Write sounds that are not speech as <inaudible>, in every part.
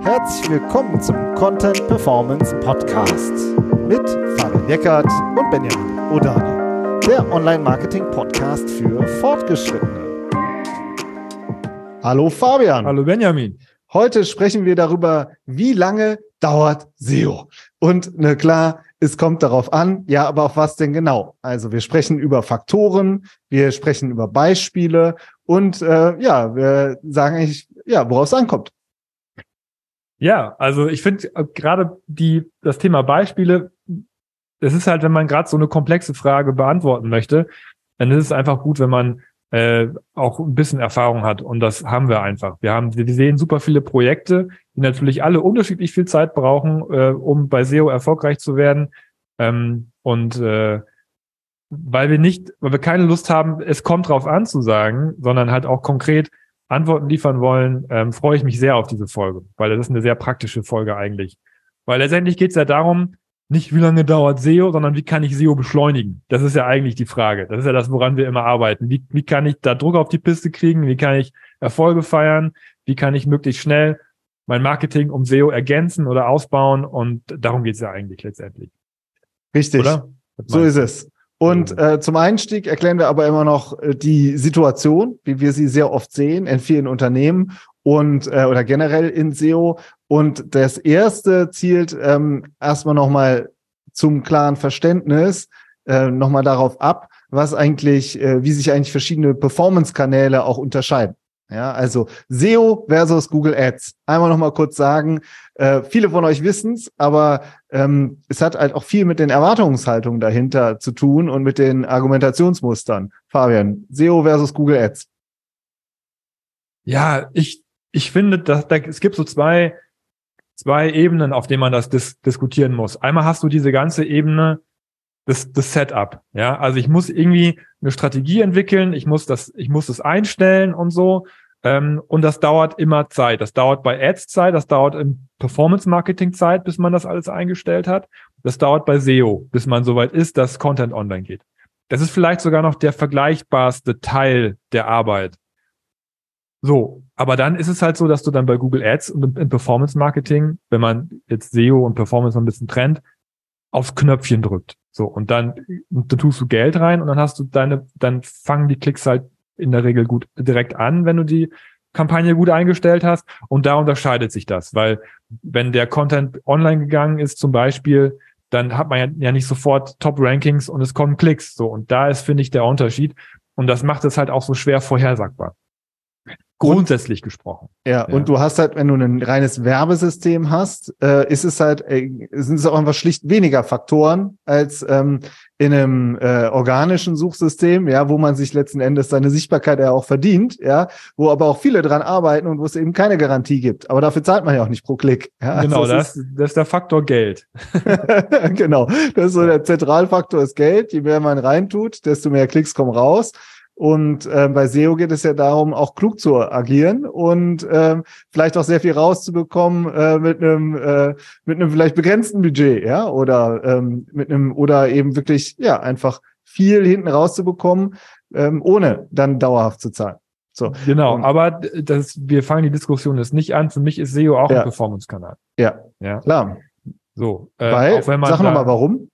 Herzlich willkommen zum Content Performance Podcast mit Fabian Eckert und Benjamin Odani, der Online-Marketing-Podcast für Fortgeschrittene. Hallo Fabian. Hallo Benjamin. Heute sprechen wir darüber, wie lange dauert SEO. Und na klar, es kommt darauf an, ja, aber auf was denn genau? Also wir sprechen über Faktoren, wir sprechen über Beispiele und äh, ja, wir sagen eigentlich, ja, worauf es ankommt. Ja, also ich finde äh, gerade die das Thema Beispiele, das ist halt, wenn man gerade so eine komplexe Frage beantworten möchte, dann ist es einfach gut, wenn man äh, auch ein bisschen Erfahrung hat. Und das haben wir einfach. Wir haben, wir sehen super viele Projekte, die natürlich alle unterschiedlich viel Zeit brauchen, äh, um bei SEO erfolgreich zu werden. Ähm, und äh, weil wir nicht, weil wir keine Lust haben, es kommt drauf an zu sagen, sondern halt auch konkret Antworten liefern wollen, ähm, freue ich mich sehr auf diese Folge, weil das ist eine sehr praktische Folge eigentlich. Weil letztendlich geht es ja darum, nicht wie lange dauert SEO, sondern wie kann ich SEO beschleunigen? Das ist ja eigentlich die Frage. Das ist ja das, woran wir immer arbeiten. Wie, wie kann ich da Druck auf die Piste kriegen? Wie kann ich Erfolge feiern? Wie kann ich möglichst schnell mein Marketing um SEO ergänzen oder ausbauen? Und darum geht es ja eigentlich letztendlich. Richtig. Oder? So ist es. Und äh, zum Einstieg erklären wir aber immer noch äh, die Situation, wie wir sie sehr oft sehen in vielen Unternehmen und äh, oder generell in SEO. Und das erste zielt ähm, erstmal nochmal zum klaren Verständnis äh, nochmal darauf ab, was eigentlich, äh, wie sich eigentlich verschiedene Performance-Kanäle auch unterscheiden. Ja, also SEO versus Google Ads. Einmal noch mal kurz sagen, äh, viele von euch wissen's, aber ähm, es hat halt auch viel mit den Erwartungshaltungen dahinter zu tun und mit den Argumentationsmustern. Fabian, SEO versus Google Ads. Ja, ich ich finde, dass da, es gibt so zwei zwei Ebenen, auf denen man das dis diskutieren muss. Einmal hast du diese ganze Ebene des, des Setup. Ja, also ich muss irgendwie eine Strategie entwickeln, ich muss das, ich muss das einstellen und so. Ähm, und das dauert immer Zeit. Das dauert bei Ads Zeit, das dauert im Performance Marketing Zeit, bis man das alles eingestellt hat. Das dauert bei SEO, bis man soweit ist, dass Content online geht. Das ist vielleicht sogar noch der vergleichbarste Teil der Arbeit. So, aber dann ist es halt so, dass du dann bei Google Ads und im Performance Marketing, wenn man jetzt SEO und Performance ein bisschen trennt, aufs Knöpfchen drückt. So, und dann, dann tust du Geld rein und dann hast du deine, dann fangen die Klicks halt in der Regel gut direkt an, wenn du die Kampagne gut eingestellt hast. Und da unterscheidet sich das, weil wenn der Content online gegangen ist, zum Beispiel, dann hat man ja, ja nicht sofort Top-Rankings und es kommen Klicks. So, und da ist, finde ich, der Unterschied. Und das macht es halt auch so schwer vorhersagbar. Grundsätzlich und, gesprochen. Ja, ja, und du hast halt, wenn du ein reines Werbesystem hast, äh, ist es halt, äh, sind es auch einfach schlicht weniger Faktoren als ähm, in einem äh, organischen Suchsystem, ja, wo man sich letzten Endes seine Sichtbarkeit ja auch verdient, ja, wo aber auch viele dran arbeiten und wo es eben keine Garantie gibt. Aber dafür zahlt man ja auch nicht pro Klick. Ja, genau, also das, das, das ist der Faktor Geld. <laughs> genau, das ist so der Zentralfaktor ist Geld. Je mehr man reintut, desto mehr Klicks kommen raus. Und äh, bei SEO geht es ja darum, auch klug zu agieren und äh, vielleicht auch sehr viel rauszubekommen äh, mit einem äh, mit einem vielleicht begrenzten Budget, ja, oder ähm, mit einem oder eben wirklich ja einfach viel hinten rauszubekommen, ähm, ohne dann dauerhaft zu zahlen. So. Genau, und, aber das, wir fangen die Diskussion jetzt nicht an. Für mich ist SEO auch ja. ein Performance-Kanal. Ja, ja, klar. So, äh, weil, auch wenn man sag nochmal warum.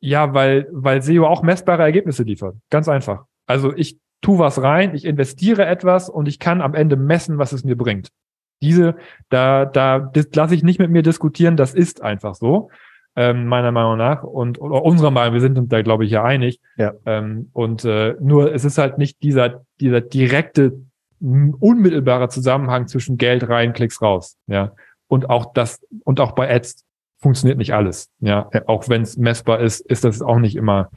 Ja, weil, weil SEO auch messbare Ergebnisse liefert. Ganz einfach. Also ich tu was rein, ich investiere etwas und ich kann am Ende messen, was es mir bringt. Diese, da, da lasse ich nicht mit mir diskutieren, das ist einfach so, ähm, meiner Meinung nach und oder unserer Meinung, wir sind uns da, glaube ich, ja einig. Ja. Ähm, und äh, nur es ist halt nicht dieser, dieser direkte, unmittelbare Zusammenhang zwischen Geld rein, Klicks raus. Ja. Und auch das, und auch bei Ads funktioniert nicht alles. Ja. ja. Auch wenn es messbar ist, ist das auch nicht immer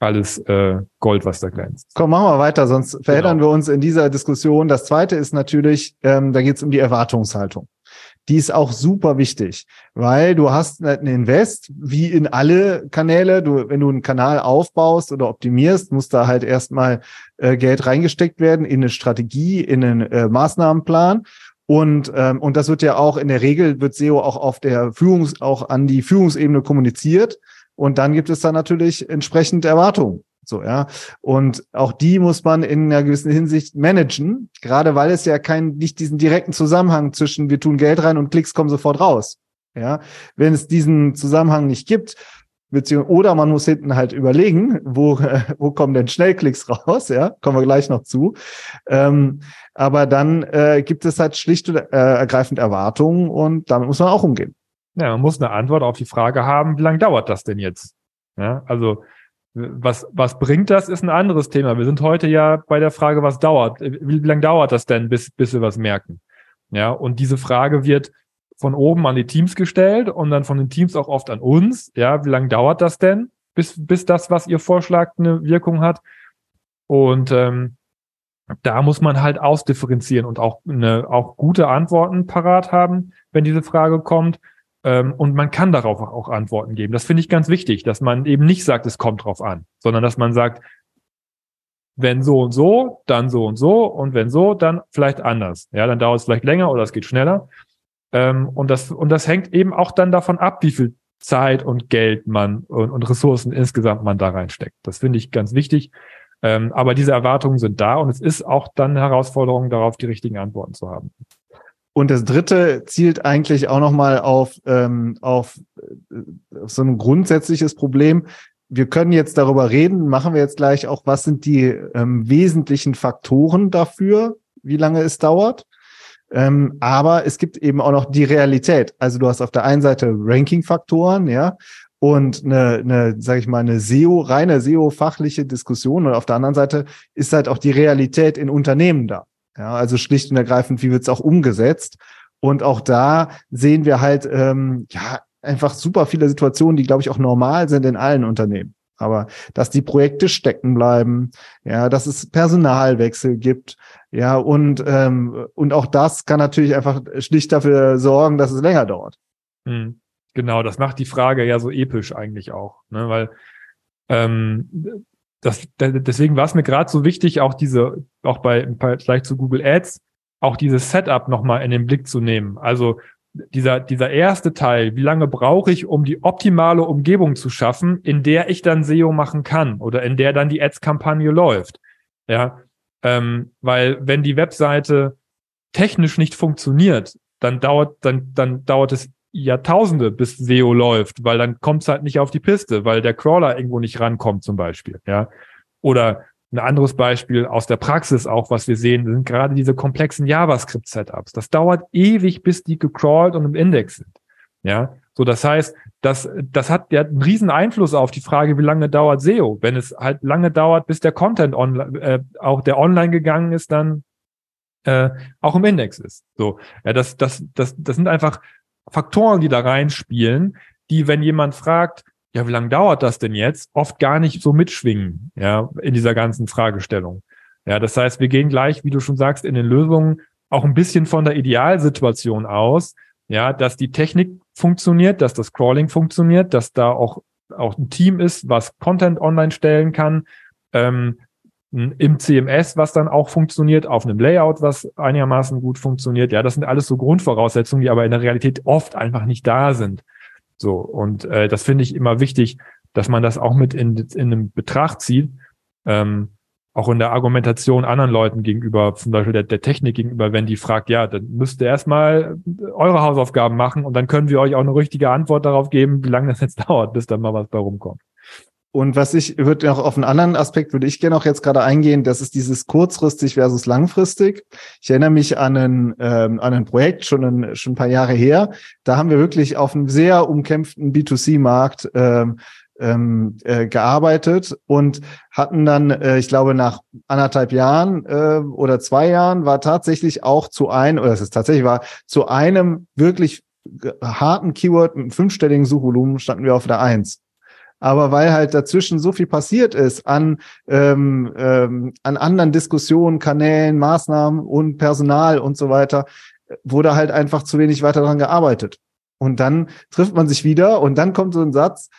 alles äh, Gold, was da glänzt. Komm, machen wir weiter, sonst verheddern genau. wir uns in dieser Diskussion. Das zweite ist natürlich, ähm, da geht es um die Erwartungshaltung. Die ist auch super wichtig, weil du hast ein Invest, wie in alle Kanäle. Du, wenn du einen Kanal aufbaust oder optimierst, muss da halt erstmal äh, Geld reingesteckt werden in eine Strategie, in einen äh, Maßnahmenplan. Und, ähm, und das wird ja auch in der Regel wird SEO auch auf der Führungs, auch an die Führungsebene kommuniziert. Und dann gibt es da natürlich entsprechend Erwartungen. So, ja. Und auch die muss man in einer gewissen Hinsicht managen, gerade weil es ja kein, nicht diesen direkten Zusammenhang zwischen wir tun Geld rein und Klicks kommen sofort raus. Ja. Wenn es diesen Zusammenhang nicht gibt, oder man muss hinten halt überlegen, wo, <laughs> wo kommen denn Schnellklicks raus, ja, kommen wir gleich noch zu. Ähm, aber dann äh, gibt es halt schlicht und äh, ergreifend Erwartungen und damit muss man auch umgehen. Ja, man muss eine Antwort auf die Frage haben, wie lange dauert das denn jetzt? Ja, also was, was bringt das, ist ein anderes Thema. Wir sind heute ja bei der Frage, was dauert. Wie, wie lange dauert das denn, bis, bis wir was merken? Ja, und diese Frage wird von oben an die Teams gestellt und dann von den Teams auch oft an uns. Ja, wie lange dauert das denn, bis, bis das, was ihr vorschlagt, eine Wirkung hat? Und ähm, da muss man halt ausdifferenzieren und auch eine, auch gute Antworten parat haben, wenn diese Frage kommt. Ähm, und man kann darauf auch Antworten geben. Das finde ich ganz wichtig, dass man eben nicht sagt, es kommt drauf an, sondern dass man sagt, wenn so und so, dann so und so und wenn so, dann vielleicht anders. Ja, dann dauert es vielleicht länger oder es geht schneller. Ähm, und das, und das hängt eben auch dann davon ab, wie viel Zeit und Geld man und, und Ressourcen insgesamt man da reinsteckt. Das finde ich ganz wichtig. Ähm, aber diese Erwartungen sind da und es ist auch dann eine Herausforderung, darauf die richtigen Antworten zu haben. Und das dritte zielt eigentlich auch nochmal auf, ähm, auf, äh, auf so ein grundsätzliches Problem. Wir können jetzt darüber reden, machen wir jetzt gleich auch, was sind die ähm, wesentlichen Faktoren dafür, wie lange es dauert. Ähm, aber es gibt eben auch noch die Realität. Also du hast auf der einen Seite Ranking-Faktoren, ja, und eine, eine sage ich mal, eine SEO, reine SEO-fachliche Diskussion. Und auf der anderen Seite ist halt auch die Realität in Unternehmen da. Ja, also schlicht und ergreifend, wie wird es auch umgesetzt? Und auch da sehen wir halt, ähm, ja, einfach super viele Situationen, die, glaube ich, auch normal sind in allen Unternehmen. Aber dass die Projekte stecken bleiben, ja, dass es Personalwechsel gibt, ja, und, ähm, und auch das kann natürlich einfach schlicht dafür sorgen, dass es länger dauert. Hm. Genau, das macht die Frage ja so episch eigentlich auch, ne? weil ähm, das, deswegen war es mir gerade so wichtig, auch diese, auch bei vielleicht zu Google Ads, auch dieses Setup nochmal in den Blick zu nehmen. Also dieser, dieser erste Teil, wie lange brauche ich, um die optimale Umgebung zu schaffen, in der ich dann SEO machen kann oder in der dann die Ads-Kampagne läuft. Ja, ähm, weil wenn die Webseite technisch nicht funktioniert, dann dauert, dann, dann dauert es Jahrtausende, bis SEO läuft, weil dann kommt es halt nicht auf die Piste, weil der Crawler irgendwo nicht rankommt, zum Beispiel. Ja. Oder ein anderes Beispiel aus der Praxis auch, was wir sehen, sind gerade diese komplexen JavaScript-Setups. Das dauert ewig, bis die gecrawlt und im Index sind. Ja, so das heißt, das, das hat ja einen riesen Einfluss auf die Frage, wie lange dauert SEO. Wenn es halt lange dauert, bis der Content online, äh, auch der online gegangen ist, dann äh, auch im Index ist. So, ja, das, das, das, das sind einfach Faktoren, die da reinspielen, die, wenn jemand fragt, ja, wie lange dauert das denn jetzt, oft gar nicht so mitschwingen, ja, in dieser ganzen Fragestellung. Ja, das heißt, wir gehen gleich, wie du schon sagst, in den Lösungen auch ein bisschen von der Idealsituation aus, ja, dass die Technik funktioniert, dass das Crawling funktioniert, dass da auch, auch ein Team ist, was Content online stellen kann, ähm, im CMS, was dann auch funktioniert, auf einem Layout, was einigermaßen gut funktioniert. Ja, das sind alles so Grundvoraussetzungen, die aber in der Realität oft einfach nicht da sind. So, und äh, das finde ich immer wichtig, dass man das auch mit in, in einem Betracht zieht, ähm, auch in der Argumentation anderen Leuten gegenüber, zum Beispiel der, der Technik gegenüber, wenn die fragt, ja, dann müsst ihr erstmal eure Hausaufgaben machen und dann können wir euch auch eine richtige Antwort darauf geben, wie lange das jetzt <laughs> dauert, bis dann mal was bei rumkommt. Und was ich würde noch auf einen anderen Aspekt würde ich gerne auch jetzt gerade eingehen, das ist dieses kurzfristig versus langfristig. Ich erinnere mich an ein, ähm, an ein Projekt schon ein, schon ein paar Jahre her. Da haben wir wirklich auf einem sehr umkämpften B2C-Markt ähm, ähm, äh, gearbeitet und hatten dann, äh, ich glaube, nach anderthalb Jahren äh, oder zwei Jahren war tatsächlich auch zu einem, oder es ist tatsächlich war, zu einem wirklich harten Keyword mit einem fünfstelligen Suchvolumen standen wir auf der Eins aber weil halt dazwischen so viel passiert ist an, ähm, ähm, an anderen Diskussionen, Kanälen, Maßnahmen und Personal und so weiter, wurde halt einfach zu wenig weiter daran gearbeitet. Und dann trifft man sich wieder und dann kommt so ein Satz,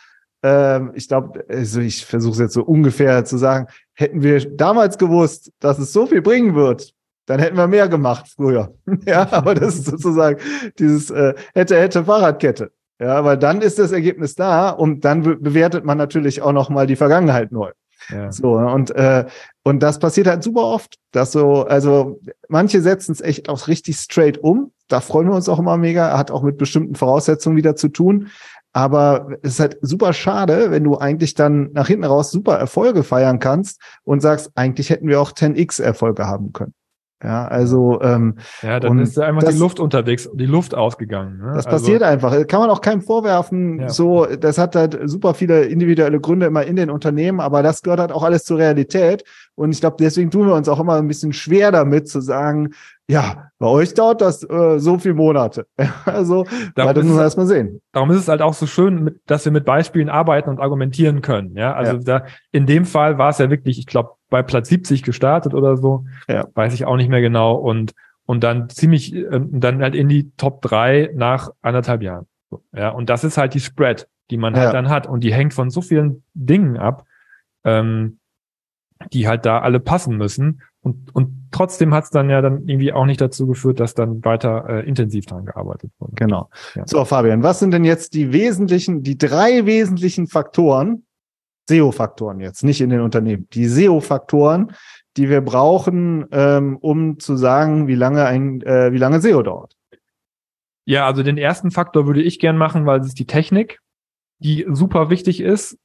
ähm, ich glaube, also ich versuche es jetzt so ungefähr zu sagen, hätten wir damals gewusst, dass es so viel bringen wird, dann hätten wir mehr gemacht früher. <laughs> ja, aber das ist sozusagen dieses äh, hätte, hätte Fahrradkette. Ja, weil dann ist das Ergebnis da und dann bewertet man natürlich auch noch mal die Vergangenheit neu. Ja. So, und, äh, und das passiert halt super oft, dass so, also manche setzen es echt auch richtig straight um. Da freuen wir uns auch immer mega, hat auch mit bestimmten Voraussetzungen wieder zu tun. Aber es ist halt super schade, wenn du eigentlich dann nach hinten raus super Erfolge feiern kannst und sagst, eigentlich hätten wir auch 10x Erfolge haben können. Ja, also ähm, ja, dann ist einfach das, die Luft unterwegs, die Luft ausgegangen. Ne? Das also, passiert einfach. Kann man auch keinem vorwerfen. Ja. So, das hat halt super viele individuelle Gründe immer in den Unternehmen, aber das gehört halt auch alles zur Realität. Und ich glaube, deswegen tun wir uns auch immer ein bisschen schwer damit zu sagen, ja, bei euch dauert das äh, so viele Monate. <laughs> also, darum das müssen wir erstmal sehen. Darum ist es halt auch so schön, dass wir mit Beispielen arbeiten und argumentieren können. Ja, also ja. da in dem Fall war es ja wirklich, ich glaube, bei Platz 70 gestartet oder so. Ja. Weiß ich auch nicht mehr genau. Und, und dann ziemlich, äh, dann halt in die Top 3 nach anderthalb Jahren. Ja, und das ist halt die Spread, die man halt dann hat. Und die hängt von so vielen Dingen ab, ähm, die halt da alle passen müssen. Und, und trotzdem hat es dann ja dann irgendwie auch nicht dazu geführt, dass dann weiter äh, intensiv dran gearbeitet wurde. Genau. Ja. So, Fabian, was sind denn jetzt die wesentlichen, die drei wesentlichen Faktoren, SEO-Faktoren jetzt, nicht in den Unternehmen, die SEO-Faktoren, die wir brauchen, ähm, um zu sagen, wie lange ein, äh, wie lange SEO dauert? Ja, also den ersten Faktor würde ich gern machen, weil es ist die Technik, die super wichtig ist,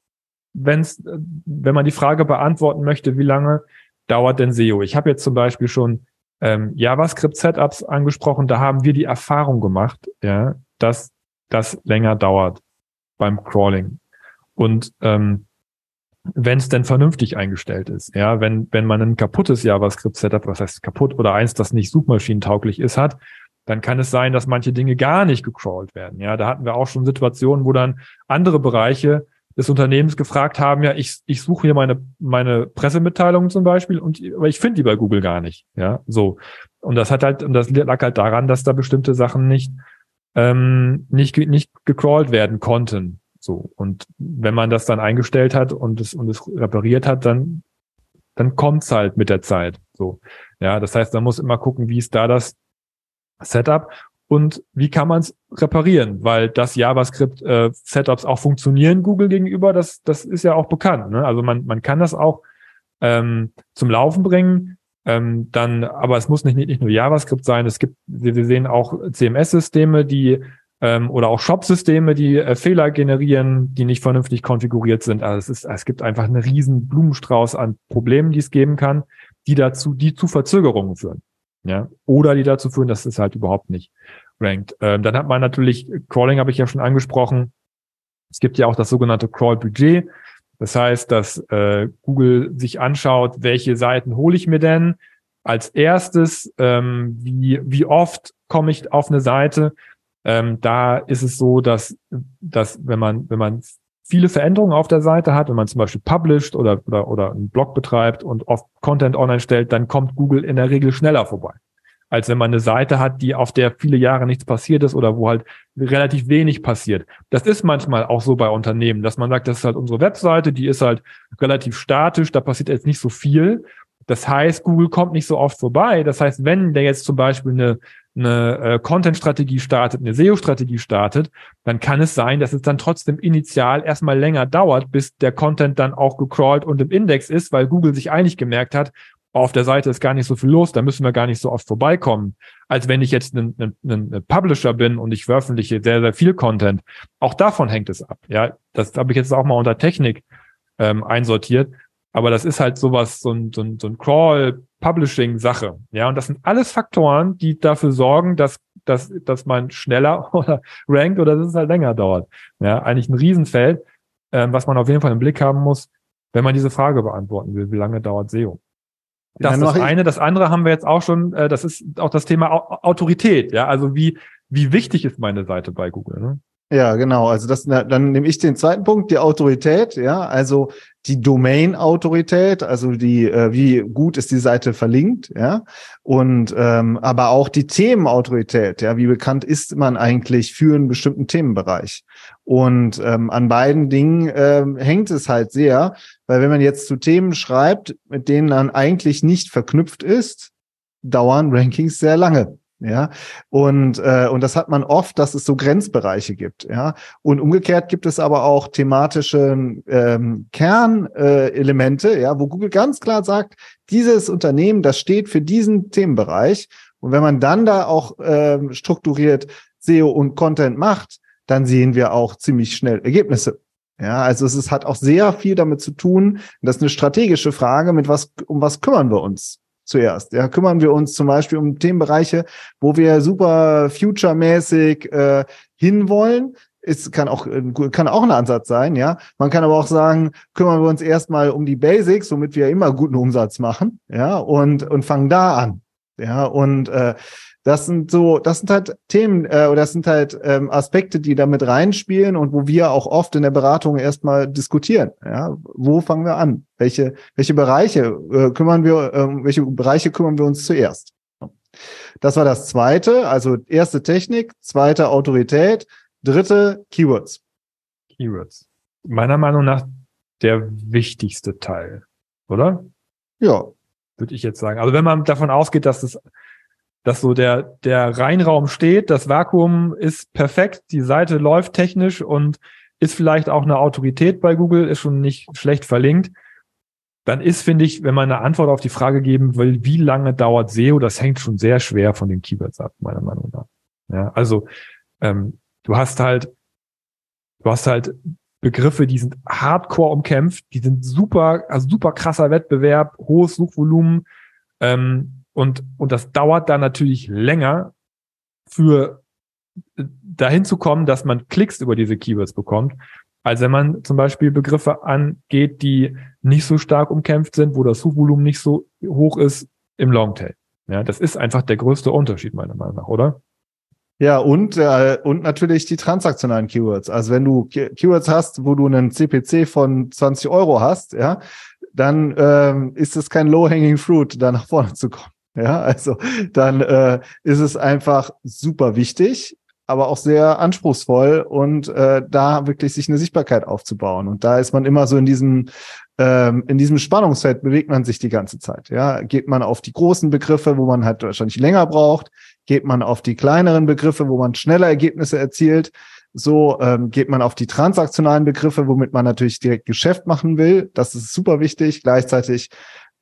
wenn's, wenn man die Frage beantworten möchte, wie lange dauert denn SEO? Ich habe jetzt zum Beispiel schon ähm, JavaScript-Setups angesprochen, da haben wir die Erfahrung gemacht, ja, dass das länger dauert beim Crawling. Und ähm, wenn es denn vernünftig eingestellt ist. Ja, wenn, wenn man ein kaputtes JavaScript-Setup, was heißt kaputt oder eins, das nicht suchmaschinentauglich ist, hat, dann kann es sein, dass manche Dinge gar nicht gecrawlt werden. Ja, da hatten wir auch schon Situationen, wo dann andere Bereiche des Unternehmens gefragt haben, ja, ich, ich suche hier meine, meine Pressemitteilungen zum Beispiel und aber ich finde die bei Google gar nicht. Ja, so. Und das hat halt, und das lag halt daran, dass da bestimmte Sachen nicht, ähm, nicht, nicht gecrawlt werden konnten. So. Und wenn man das dann eingestellt hat und es, und es repariert hat, dann, dann kommt's halt mit der Zeit. So. Ja, das heißt, man muss immer gucken, wie ist da das Setup und wie kann man es reparieren, weil das JavaScript äh, auch funktionieren Google gegenüber, das das ist ja auch bekannt. Ne? Also man man kann das auch ähm, zum Laufen bringen, ähm, dann, aber es muss nicht nicht nur JavaScript sein. Es gibt wir sehen auch CMS-Systeme, die ähm, oder auch Shop-Systeme, die äh, Fehler generieren, die nicht vernünftig konfiguriert sind. Also es ist, es gibt einfach einen riesen Blumenstrauß an Problemen, die es geben kann, die dazu, die zu Verzögerungen führen. Ja, oder die dazu führen, dass es halt überhaupt nicht rankt. Ähm, dann hat man natürlich, Crawling habe ich ja schon angesprochen. Es gibt ja auch das sogenannte Crawl-Budget. Das heißt, dass äh, Google sich anschaut, welche Seiten hole ich mir denn als erstes, ähm, wie, wie oft komme ich auf eine Seite ähm, da ist es so, dass, dass wenn man, wenn man viele Veränderungen auf der Seite hat, wenn man zum Beispiel published oder, oder, oder einen Blog betreibt und oft Content online stellt, dann kommt Google in der Regel schneller vorbei. Als wenn man eine Seite hat, die auf der viele Jahre nichts passiert ist oder wo halt relativ wenig passiert. Das ist manchmal auch so bei Unternehmen, dass man sagt, das ist halt unsere Webseite, die ist halt relativ statisch, da passiert jetzt nicht so viel. Das heißt, Google kommt nicht so oft vorbei. Das heißt, wenn der jetzt zum Beispiel eine, eine äh, Content-Strategie startet, eine SEO-Strategie startet, dann kann es sein, dass es dann trotzdem initial erstmal länger dauert, bis der Content dann auch gecrawlt und im Index ist, weil Google sich eigentlich gemerkt hat, auf der Seite ist gar nicht so viel los, da müssen wir gar nicht so oft vorbeikommen, als wenn ich jetzt ein, ein, ein Publisher bin und ich veröffentliche sehr, sehr viel Content. Auch davon hängt es ab. Ja, das habe ich jetzt auch mal unter Technik ähm, einsortiert. Aber das ist halt sowas, so ein, so ein, so ein Crawl-Publishing-Sache. Ja, und das sind alles Faktoren, die dafür sorgen, dass, dass, dass man schneller <laughs> oder rankt oder dass es halt länger dauert. Ja, eigentlich ein Riesenfeld, ähm, was man auf jeden Fall im Blick haben muss, wenn man diese Frage beantworten will, wie lange dauert SEO? Das ist das eine. Das andere haben wir jetzt auch schon, äh, das ist auch das Thema Autorität. Ja, also wie, wie wichtig ist meine Seite bei Google? Ne? Ja, genau. Also das, dann nehme ich den zweiten Punkt, die Autorität. Ja, also die Domain-Autorität, also die, äh, wie gut ist die Seite verlinkt, ja, und ähm, aber auch die Themenautorität, ja, wie bekannt ist man eigentlich für einen bestimmten Themenbereich? Und ähm, an beiden Dingen ähm, hängt es halt sehr, weil wenn man jetzt zu Themen schreibt, mit denen man eigentlich nicht verknüpft ist, dauern Rankings sehr lange. Ja, und, äh, und das hat man oft, dass es so Grenzbereiche gibt. Ja, und umgekehrt gibt es aber auch thematische ähm, Kernelemente, äh, ja, wo Google ganz klar sagt, dieses Unternehmen, das steht für diesen Themenbereich. Und wenn man dann da auch ähm, strukturiert SEO und Content macht, dann sehen wir auch ziemlich schnell Ergebnisse. Ja, also es ist, hat auch sehr viel damit zu tun. Das ist eine strategische Frage, mit was, um was kümmern wir uns? Zuerst. Ja, kümmern wir uns zum Beispiel um Themenbereiche, wo wir super future-mäßig äh, hinwollen. Es kann auch, kann auch ein Ansatz sein, ja. Man kann aber auch sagen, kümmern wir uns erstmal um die Basics, womit wir immer guten Umsatz machen, ja, und, und fangen da an. Ja, und äh, das sind so, das sind halt Themen äh, oder das sind halt ähm, Aspekte, die damit reinspielen und wo wir auch oft in der Beratung erstmal diskutieren. Ja, wo fangen wir an? Welche welche Bereiche äh, kümmern wir? Äh, welche Bereiche kümmern wir uns zuerst? Das war das zweite, also erste Technik, zweite Autorität, dritte Keywords. Keywords. Meiner Meinung nach der wichtigste Teil, oder? Ja. Würde ich jetzt sagen. Also wenn man davon ausgeht, dass das dass so der, der Reinraum steht, das Vakuum ist perfekt, die Seite läuft technisch und ist vielleicht auch eine Autorität bei Google, ist schon nicht schlecht verlinkt, dann ist, finde ich, wenn man eine Antwort auf die Frage geben will, wie lange dauert SEO, das hängt schon sehr schwer von den Keywords ab, meiner Meinung nach. Ja, also ähm, du hast halt, du hast halt Begriffe, die sind hardcore umkämpft, die sind super, also super krasser Wettbewerb, hohes Suchvolumen, ähm, und, und das dauert dann natürlich länger für äh, dahin zu kommen, dass man Klicks über diese Keywords bekommt, als wenn man zum Beispiel Begriffe angeht, die nicht so stark umkämpft sind, wo das Suchvolumen nicht so hoch ist im Longtail. Ja, das ist einfach der größte Unterschied meiner Meinung nach, oder? Ja, und, äh, und natürlich die transaktionalen Keywords. Also wenn du Keywords hast, wo du einen CPC von 20 Euro hast, ja, dann ähm, ist es kein low-hanging fruit, da nach vorne zu kommen. Ja, also dann äh, ist es einfach super wichtig, aber auch sehr anspruchsvoll und äh, da wirklich sich eine Sichtbarkeit aufzubauen. Und da ist man immer so in diesem ähm, in diesem Spannungsfeld bewegt man sich die ganze Zeit. Ja, geht man auf die großen Begriffe, wo man halt wahrscheinlich länger braucht, geht man auf die kleineren Begriffe, wo man schneller Ergebnisse erzielt. So ähm, geht man auf die transaktionalen Begriffe, womit man natürlich direkt Geschäft machen will. Das ist super wichtig. Gleichzeitig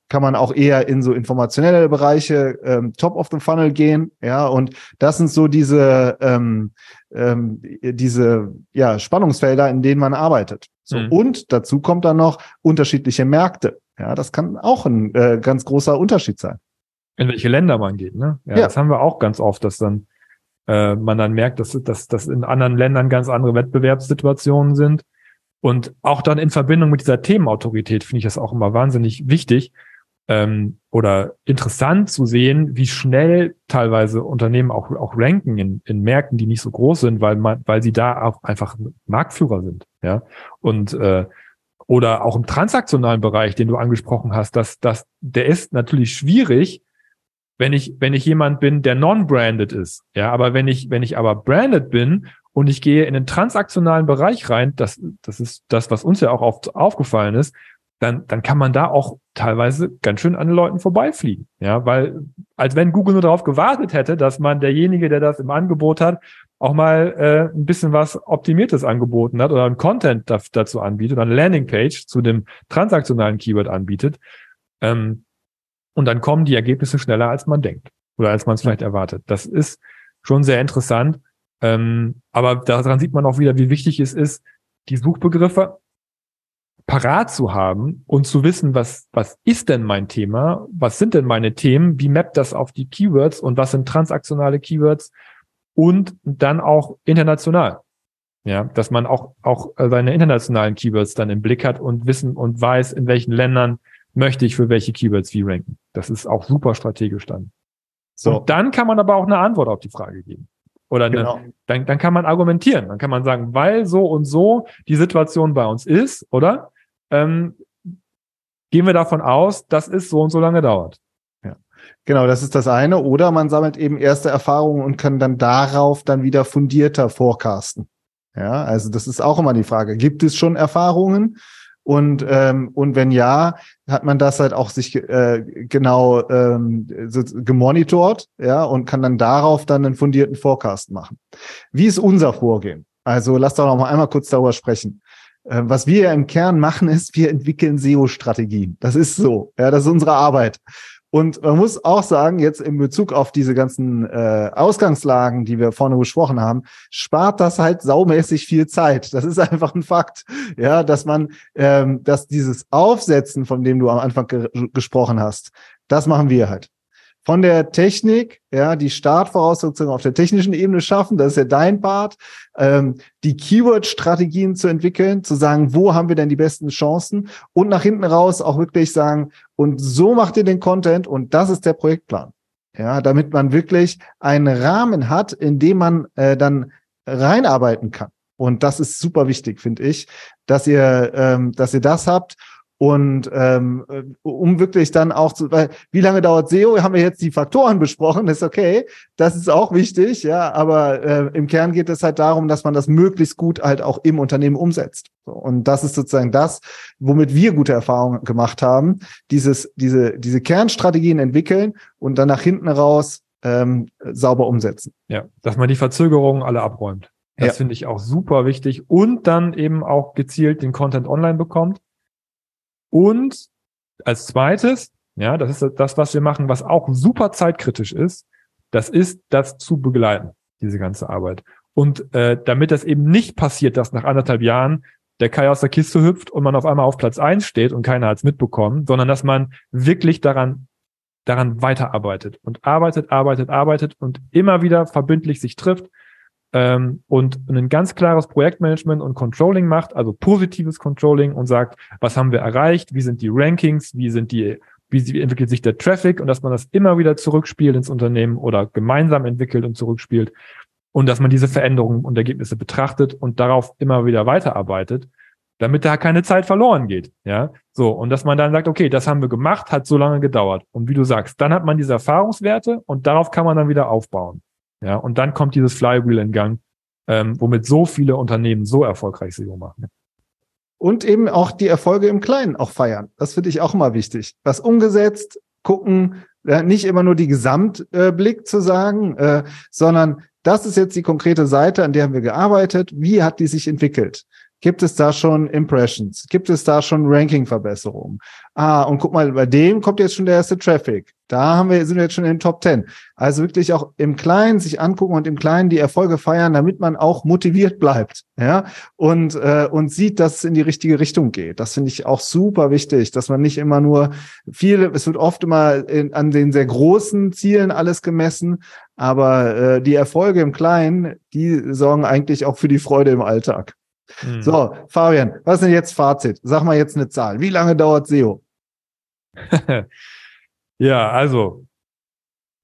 kann man auch eher in so informationelle Bereiche ähm, top of the funnel gehen, ja, und das sind so diese ähm, ähm, diese ja Spannungsfelder, in denen man arbeitet. So mhm. und dazu kommt dann noch unterschiedliche Märkte. Ja, das kann auch ein äh, ganz großer Unterschied sein. In welche Länder man geht, ne? Ja, ja. das haben wir auch ganz oft, dass dann äh, man dann merkt, dass, dass, dass in anderen Ländern ganz andere Wettbewerbssituationen sind. Und auch dann in Verbindung mit dieser Themenautorität finde ich das auch immer wahnsinnig wichtig, ähm, oder interessant zu sehen, wie schnell teilweise Unternehmen auch, auch ranken in, in Märkten, die nicht so groß sind, weil man, weil sie da auch einfach Marktführer sind. Ja. Und äh, oder auch im transaktionalen Bereich, den du angesprochen hast, dass, dass der ist natürlich schwierig, wenn ich, wenn ich jemand bin, der non-branded ist. Ja, aber wenn ich, wenn ich aber branded bin und ich gehe in den transaktionalen Bereich rein, das, das ist das, was uns ja auch oft aufgefallen ist, dann, dann kann man da auch teilweise ganz schön an den Leuten vorbeifliegen. Ja, weil, als wenn Google nur darauf gewartet hätte, dass man derjenige, der das im Angebot hat, auch mal äh, ein bisschen was Optimiertes angeboten hat oder ein Content da, dazu anbietet oder eine Landingpage zu dem transaktionalen Keyword anbietet. Ähm, und dann kommen die Ergebnisse schneller, als man denkt oder als man es vielleicht erwartet. Das ist schon sehr interessant. Ähm, aber daran sieht man auch wieder, wie wichtig es ist, die Suchbegriffe parat zu haben und zu wissen, was, was ist denn mein Thema? Was sind denn meine Themen? Wie mappt das auf die Keywords und was sind transaktionale Keywords? Und dann auch international. Ja, dass man auch, auch seine internationalen Keywords dann im Blick hat und wissen und weiß, in welchen Ländern möchte ich für welche Keywords wie ranken. Das ist auch super strategisch dann. So. Und dann kann man aber auch eine Antwort auf die Frage geben. Oder eine, genau. dann, dann kann man argumentieren. Dann kann man sagen, weil so und so die Situation bei uns ist, oder? Ähm, gehen wir davon aus, dass es so und so lange dauert. Ja, genau, das ist das eine. Oder man sammelt eben erste Erfahrungen und kann dann darauf dann wieder fundierter forecasten. Ja, also das ist auch immer die Frage. Gibt es schon Erfahrungen? Und, ähm, und wenn ja, hat man das halt auch sich äh, genau ähm, gemonitort, ja, und kann dann darauf dann einen fundierten Forecast machen. Wie ist unser Vorgehen? Also lass doch noch mal einmal kurz darüber sprechen. Äh, was wir im Kern machen, <laughs> ist, wir entwickeln SEO-Strategien. Das ist so. Ja, das ist unsere Arbeit. Und man muss auch sagen, jetzt in Bezug auf diese ganzen äh, Ausgangslagen, die wir vorne besprochen haben, spart das halt saumäßig viel Zeit. Das ist <laughs> einfach ein Fakt. Ja, dass man, ähm, dass dieses Aufsetzen, von dem du am Anfang ge gesprochen hast, das machen wir halt von der Technik, ja, die Startvoraussetzungen auf der technischen Ebene schaffen, das ist ja dein Part, ähm, die Keyword-Strategien zu entwickeln, zu sagen, wo haben wir denn die besten Chancen und nach hinten raus auch wirklich sagen, und so macht ihr den Content und das ist der Projektplan. Ja, damit man wirklich einen Rahmen hat, in dem man äh, dann reinarbeiten kann. Und das ist super wichtig, finde ich, dass ihr, ähm, dass ihr das habt und ähm, um wirklich dann auch zu, weil wie lange dauert SEO? Haben wir jetzt die Faktoren besprochen, ist okay, das ist auch wichtig, ja, aber äh, im Kern geht es halt darum, dass man das möglichst gut halt auch im Unternehmen umsetzt. So, und das ist sozusagen das, womit wir gute Erfahrungen gemacht haben, dieses, diese, diese Kernstrategien entwickeln und dann nach hinten raus ähm, sauber umsetzen. Ja, dass man die Verzögerungen alle abräumt. Das ja. finde ich auch super wichtig und dann eben auch gezielt den Content online bekommt und als zweites, ja, das ist das, was wir machen, was auch super zeitkritisch ist, das ist das zu begleiten, diese ganze Arbeit. Und äh, damit das eben nicht passiert, dass nach anderthalb Jahren der Kai aus der Kiste hüpft und man auf einmal auf Platz eins steht und keiner hat's mitbekommen, sondern dass man wirklich daran daran weiterarbeitet und arbeitet, arbeitet, arbeitet und immer wieder verbindlich sich trifft ähm, und ein ganz klares Projektmanagement und Controlling macht, also positives Controlling und sagt, was haben wir erreicht, wie sind die Rankings, wie sind die, wie entwickelt sich der Traffic? Und dass man das immer wieder zurückspielt ins Unternehmen oder gemeinsam entwickelt und zurückspielt. Und dass man diese Veränderungen und Ergebnisse betrachtet und darauf immer wieder weiterarbeitet, damit da keine Zeit verloren geht, ja, so und dass man dann sagt, okay, das haben wir gemacht, hat so lange gedauert. Und wie du sagst, dann hat man diese Erfahrungswerte und darauf kann man dann wieder aufbauen. Ja, und dann kommt dieses Flywheel in Gang, ähm, womit so viele Unternehmen so erfolgreich SEO machen. Und eben auch die Erfolge im Kleinen auch feiern. Das finde ich auch immer wichtig. Was umgesetzt, gucken, ja, nicht immer nur die Gesamtblick äh, zu sagen, äh, sondern das ist jetzt die konkrete Seite, an der haben wir gearbeitet. Wie hat die sich entwickelt? Gibt es da schon Impressions? Gibt es da schon Ranking-Verbesserungen? Ah, und guck mal, bei dem kommt jetzt schon der erste Traffic. Da haben wir, sind wir jetzt schon in den Top 10. Also wirklich auch im Kleinen sich angucken und im Kleinen die Erfolge feiern, damit man auch motiviert bleibt, ja, und, äh, und sieht, dass es in die richtige Richtung geht. Das finde ich auch super wichtig, dass man nicht immer nur viele, es wird oft immer in, an den sehr großen Zielen alles gemessen, aber äh, die Erfolge im Kleinen, die sorgen eigentlich auch für die Freude im Alltag. Mhm. So, Fabian, was ist denn jetzt Fazit? Sag mal jetzt eine Zahl. Wie lange dauert SEO? <laughs> ja, also,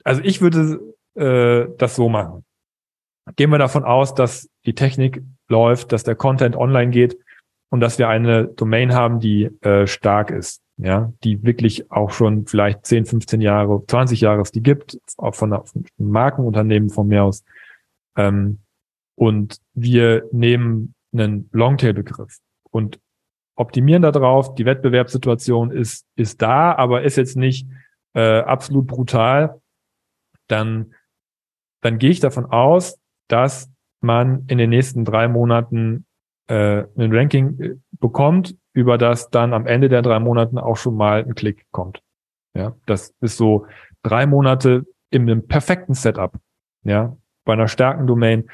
also ich würde äh, das so machen. Gehen wir davon aus, dass die Technik läuft, dass der Content online geht und dass wir eine Domain haben, die äh, stark ist, ja, die wirklich auch schon vielleicht 10, 15 Jahre, 20 Jahre es die gibt, auch von, von Markenunternehmen von mir aus. Ähm, und wir nehmen einen Longtail-Begriff und optimieren darauf. Die Wettbewerbssituation ist, ist da, aber ist jetzt nicht äh, absolut brutal. Dann, dann gehe ich davon aus, dass man in den nächsten drei Monaten äh, ein Ranking äh, bekommt, über das dann am Ende der drei Monaten auch schon mal ein Klick kommt. Ja, das ist so drei Monate in einem perfekten Setup. Ja, bei einer starken Domain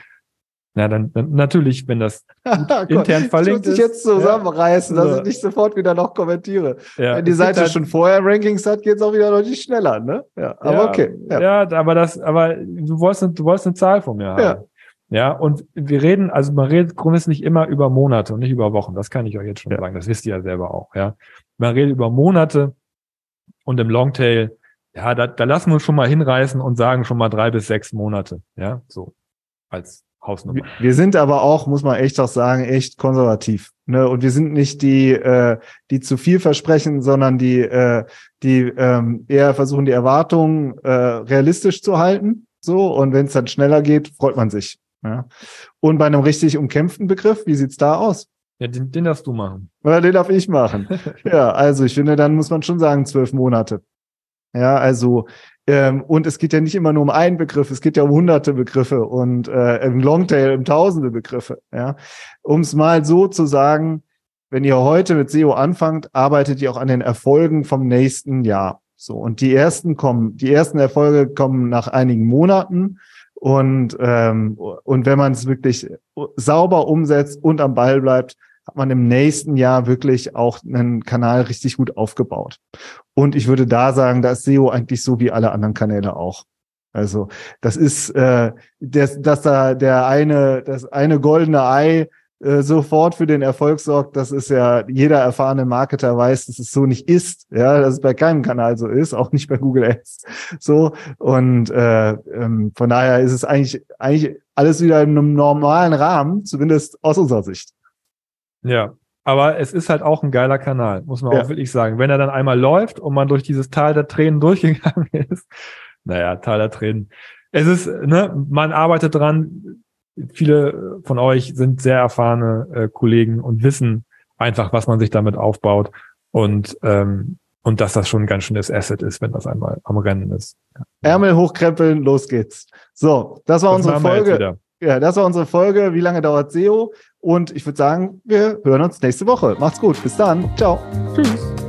na, dann, dann natürlich, wenn das <laughs> intern verlinkt ist. Ich muss jetzt zusammenreißen, ja. dass ich nicht sofort wieder noch kommentiere. Ja. Wenn die Seite halt, schon vorher Rankings hat, geht es auch wieder deutlich schneller, ne? Ja, aber ja, okay. Ja. ja, aber das, aber du wolltest, du wolltest eine Zahl von mir haben. Ja. Ja, und wir reden, also man redet grundsätzlich immer über Monate und nicht über Wochen. Das kann ich euch jetzt schon sagen. Das wisst ihr ja selber auch, ja. Man redet über Monate und im Longtail, ja, da, da lassen wir uns schon mal hinreißen und sagen schon mal drei bis sechs Monate. Ja, so als Hausnummer. Wir sind aber auch, muss man echt auch sagen, echt konservativ. Ne? Und wir sind nicht die, äh, die zu viel versprechen, sondern die, äh, die ähm, eher versuchen, die Erwartungen äh, realistisch zu halten. So, und wenn es dann schneller geht, freut man sich. Ja? Und bei einem richtig umkämpften Begriff, wie sieht's da aus? Ja, den, den darfst du machen. Ja, den darf ich machen. <laughs> ja, also ich finde, dann muss man schon sagen, zwölf Monate. Ja, also ähm, und es geht ja nicht immer nur um einen Begriff, es geht ja um hunderte Begriffe und äh, im Longtail um tausende Begriffe. Ja, um es mal so zu sagen, wenn ihr heute mit SEO anfangt, arbeitet ihr auch an den Erfolgen vom nächsten Jahr. So und die ersten kommen, die ersten Erfolge kommen nach einigen Monaten und ähm, und wenn man es wirklich sauber umsetzt und am Ball bleibt, hat man im nächsten Jahr wirklich auch einen Kanal richtig gut aufgebaut. Und ich würde da sagen, da ist SEO eigentlich so wie alle anderen Kanäle auch. Also das ist, äh, das, dass da der eine, das eine goldene Ei äh, sofort für den Erfolg sorgt, das ist ja, jeder erfahrene Marketer weiß, dass es so nicht ist, ja, dass es bei keinem Kanal so ist, auch nicht bei Google Ads so. Und äh, ähm, von daher ist es eigentlich, eigentlich alles wieder in einem normalen Rahmen, zumindest aus unserer Sicht. Ja, aber es ist halt auch ein geiler Kanal, muss man ja. auch wirklich sagen. Wenn er dann einmal läuft und man durch dieses Tal der Tränen <laughs> durchgegangen ist, naja, Tal der Tränen. Es ist, ne, man arbeitet dran. Viele von euch sind sehr erfahrene äh, Kollegen und wissen einfach, was man sich damit aufbaut und ähm, und dass das schon ein ganz schönes Asset ist, wenn das einmal am Rennen ist. Ärmel hochkrempeln, los geht's. So, das war das unsere Folge. Ja, das war unsere Folge. Wie lange dauert SEO? Und ich würde sagen, wir hören uns nächste Woche. Macht's gut. Bis dann. Ciao. Tschüss.